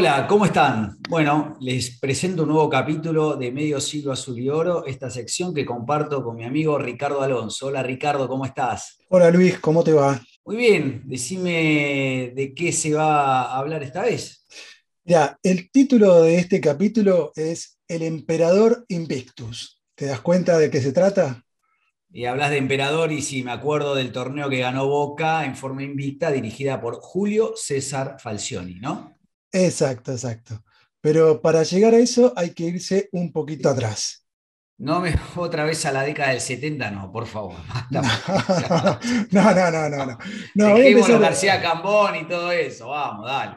Hola, ¿cómo están? Bueno, les presento un nuevo capítulo de Medio Siglo Azul y Oro, esta sección que comparto con mi amigo Ricardo Alonso. Hola Ricardo, ¿cómo estás? Hola Luis, ¿cómo te va? Muy bien, decime de qué se va a hablar esta vez. Ya, el título de este capítulo es El Emperador Invictus. ¿Te das cuenta de qué se trata? Y hablas de emperador y si me acuerdo del torneo que ganó Boca en forma invicta, dirigida por Julio César Falcioni, ¿no? Exacto, exacto. Pero para llegar a eso hay que irse un poquito atrás. No me otra vez a la década del 70, no, por favor. No, no, no, no, no. no a García Cambón y todo eso, vamos, dale.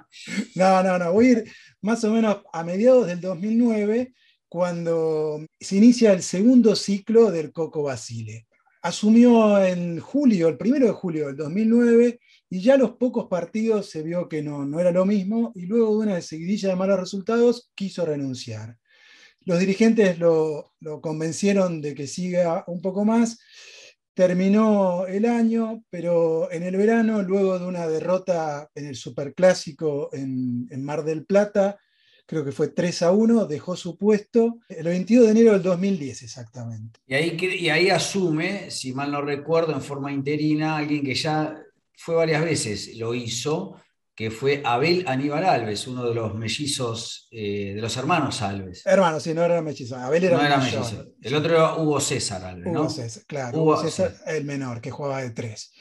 No, no, no, voy a ir más o menos a mediados del 2009, cuando se inicia el segundo ciclo del Coco Basile. Asumió en julio, el primero de julio del 2009, y ya los pocos partidos se vio que no, no era lo mismo y luego de una seguidilla de malos resultados quiso renunciar. Los dirigentes lo, lo convencieron de que siga un poco más. Terminó el año, pero en el verano, luego de una derrota en el Superclásico en, en Mar del Plata, creo que fue 3 a 1, dejó su puesto el 22 de enero del 2010 exactamente. Y ahí, y ahí asume, si mal no recuerdo, en forma interina, alguien que ya fue varias veces, lo hizo, que fue Abel Aníbal Alves, uno de los mellizos, eh, de los hermanos Alves. Hermanos, sí, no era mellizo. Abel era, no era mellizo. El otro era Hugo César Alves, Hugo César, claro. Hugo, César, el menor, que jugaba de tres.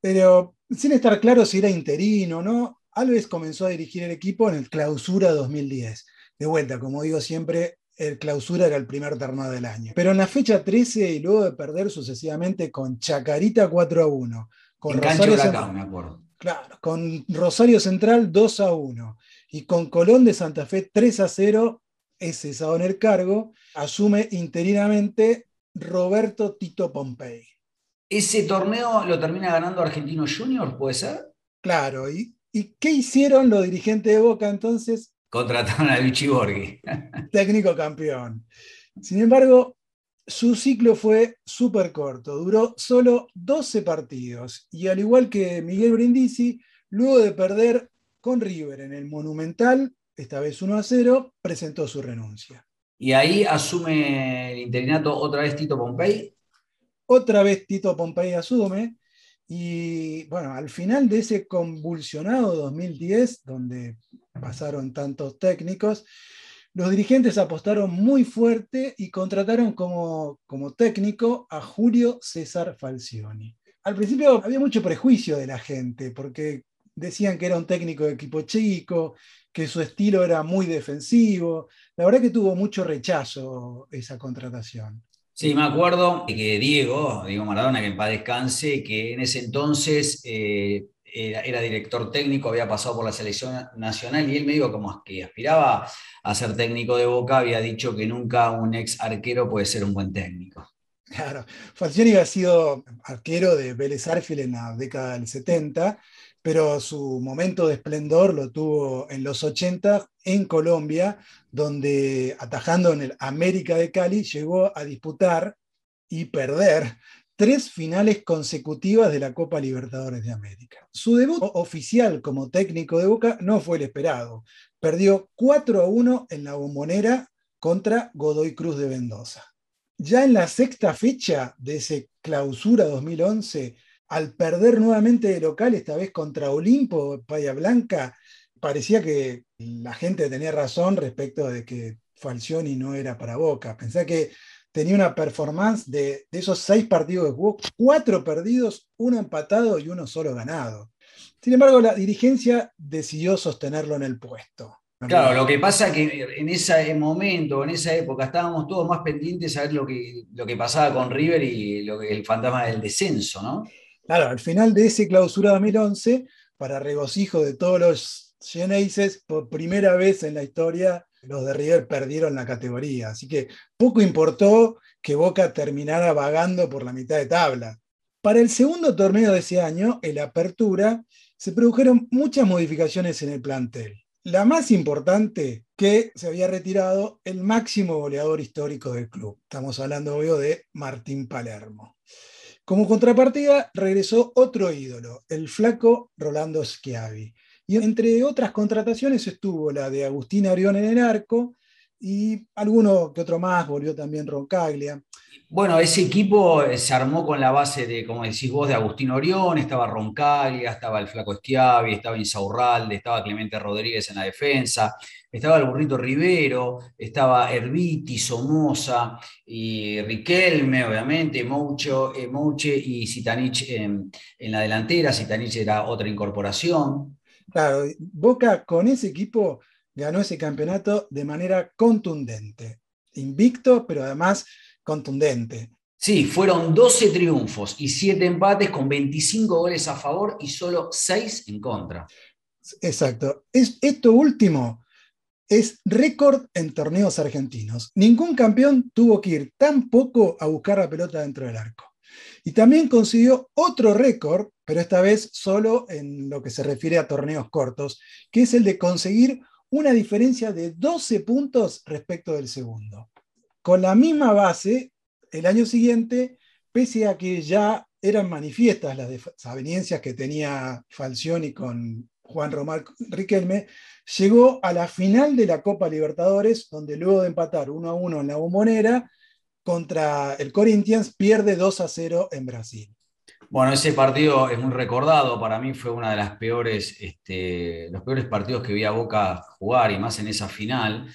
Pero sin estar claro si era interino o no, Alves comenzó a dirigir el equipo en el Clausura 2010. De vuelta, como digo siempre, el Clausura era el primer torneo del año. Pero en la fecha 13 y luego de perder sucesivamente con Chacarita 4 a 1, con Rosario Central, me acuerdo. Claro, con Rosario Central 2 a 1 y con Colón de Santa Fe 3 a 0, es cesado en el cargo, asume interinamente Roberto Tito Pompey. ¿Ese torneo lo termina ganando Argentino Junior, puede ser? Claro, ¿y, ¿y qué hicieron los dirigentes de Boca entonces? Contrataron a Luchi Borghi. Técnico campeón. Sin embargo, su ciclo fue súper corto, duró solo 12 partidos y al igual que Miguel Brindisi, luego de perder con River en el Monumental, esta vez 1 a 0, presentó su renuncia. Y ahí asume el interinato otra vez Tito Pompey. Otra vez Tito Pompey asume y bueno, al final de ese convulsionado 2010, donde pasaron tantos técnicos, los dirigentes apostaron muy fuerte y contrataron como, como técnico a Julio César Falcioni. Al principio había mucho prejuicio de la gente, porque decían que era un técnico de equipo chico, que su estilo era muy defensivo. La verdad que tuvo mucho rechazo esa contratación. Sí, me acuerdo que Diego, Diego Maradona, que en paz descanse, que en ese entonces eh, era, director técnico, había pasado por la selección nacional y él me dijo como que aspiraba a ser técnico de Boca, había dicho que nunca un ex arquero puede ser un buen técnico. Claro, Falcioni había sido arquero de Vélez Arfield en la década del 70, pero su momento de esplendor lo tuvo en los 80 en Colombia, donde atajando en el América de Cali llegó a disputar y perder tres finales consecutivas de la Copa Libertadores de América. Su debut oficial como técnico de Boca no fue el esperado. Perdió 4 a 1 en la bombonera contra Godoy Cruz de Mendoza. Ya en la sexta fecha de ese clausura 2011, al perder nuevamente de local, esta vez contra Olimpo, Paya Blanca, parecía que la gente tenía razón respecto de que Falcioni no era para Boca. Pensé que tenía una performance de, esos seis partidos que jugó, cuatro perdidos, uno empatado y uno solo ganado. Sin embargo, la dirigencia decidió sostenerlo en el puesto. Claro, lo que pasa es que en ese momento, en esa época, estábamos todos más pendientes a ver lo que, lo que pasaba con River y lo que, el fantasma del descenso, ¿no? Claro, al final de ese clausura 2011, para regocijo de todos los Geneises, por primera vez en la historia los de River perdieron la categoría. Así que poco importó que Boca terminara vagando por la mitad de tabla. Para el segundo torneo de ese año, el Apertura, se produjeron muchas modificaciones en el plantel. La más importante, que se había retirado el máximo goleador histórico del club. Estamos hablando, obvio, de Martín Palermo. Como contrapartida, regresó otro ídolo, el flaco Rolando Schiavi. Y entre otras contrataciones estuvo la de Agustín Arión en el arco y alguno que otro más, volvió también Roncaglia. Bueno, ese equipo eh, se armó con la base de, como decís vos, de Agustín Orión, estaba Roncaglia, estaba el Flaco Schiavi, estaba Insaurralde, estaba Clemente Rodríguez en la defensa, estaba el Burrito Rivero, estaba Herbiti, Somoza y Riquelme, obviamente, Mouche, eh, Mouche y Sitanich en, en la delantera. Sitanich era otra incorporación. Claro, Boca con ese equipo ganó ese campeonato de manera contundente, invicto, pero además contundente. Sí, fueron 12 triunfos y 7 empates con 25 goles a favor y solo 6 en contra. Exacto. Es, esto último es récord en torneos argentinos. Ningún campeón tuvo que ir tan poco a buscar la pelota dentro del arco. Y también consiguió otro récord, pero esta vez solo en lo que se refiere a torneos cortos, que es el de conseguir una diferencia de 12 puntos respecto del segundo. Con la misma base, el año siguiente, pese a que ya eran manifiestas las desavenencias que tenía Falcioni con Juan Román Riquelme, llegó a la final de la Copa Libertadores, donde luego de empatar 1 a 1 en la bombonera, contra el Corinthians, pierde 2 a 0 en Brasil. Bueno, ese partido es muy recordado, para mí fue uno de las peores, este, los peores partidos que vi a Boca jugar, y más en esa final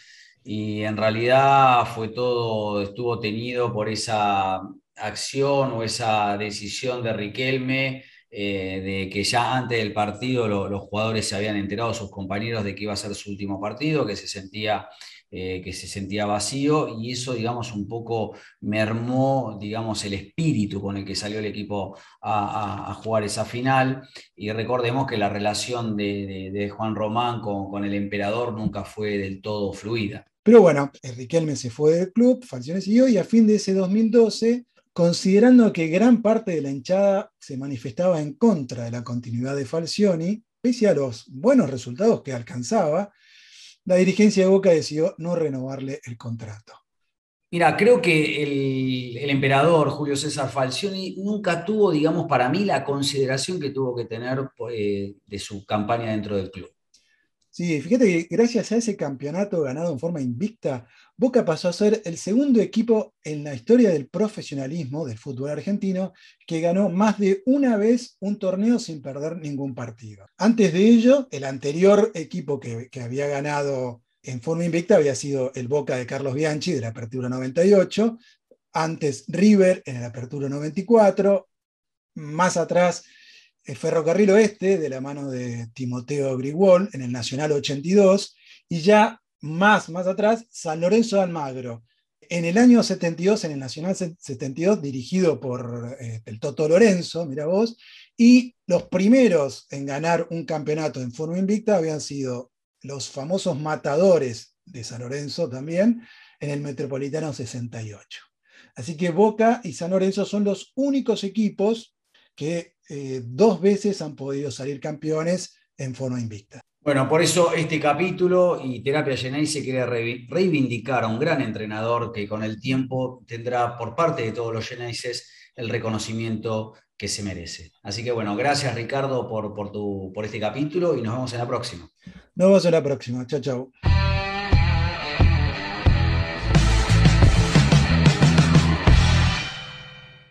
y en realidad fue todo, estuvo tenido por esa acción o esa decisión de Riquelme, eh, de que ya antes del partido los jugadores se habían enterado, sus compañeros, de que iba a ser su último partido, que se sentía, eh, que se sentía vacío y eso, digamos, un poco mermó, digamos, el espíritu con el que salió el equipo a, jugar esa final. Y recordemos que la relación de, Juan Román con, con el emperador nunca fue del todo fluida. Pero bueno, Riquelme se fue del club, Falcione siguió y a fin de ese 2012, considerando que gran parte de la hinchada se manifestaba en contra de la continuidad de Falcioni, pese a los buenos resultados que alcanzaba, la dirigencia de Boca decidió no renovarle el contrato. Mira, creo que el, emperador Julio César Falcioni nunca tuvo, digamos, para mí la consideración que tuvo que tener eh, de su campaña dentro del club. Sí, fíjate que gracias a ese campeonato ganado en forma invicta, Boca pasó a ser el segundo equipo en la historia del profesionalismo del fútbol argentino que ganó más de una vez un torneo sin perder ningún partido. Antes de ello, el anterior equipo que, había ganado en forma invicta había sido el Boca de Carlos Bianchi de la Apertura 98, antes River en la Apertura 94, más atrás Ferrocarril Oeste, de la mano de Timoteo Grigol, en el Nacional 82, y ya más, más atrás, San Lorenzo de Almagro. En el año 72, en el Nacional 72, dirigido por eh, el Toto Lorenzo, mira vos, y los primeros en ganar un campeonato en forma invicta habían sido los famosos matadores de San Lorenzo también, en el Metropolitano 68. Así que Boca y San Lorenzo son los únicos equipos que eh, dos veces han podido salir campeones en forma invicta. Bueno, por eso este capítulo y Terapia Genay se quiere reivindicar a un gran entrenador que con el tiempo tendrá por parte de todos los Genaises el reconocimiento que se merece. Así que bueno, gracias Ricardo por, por, tu, por este capítulo y nos vemos en la próxima. Nos vemos en la próxima. Chao, chao.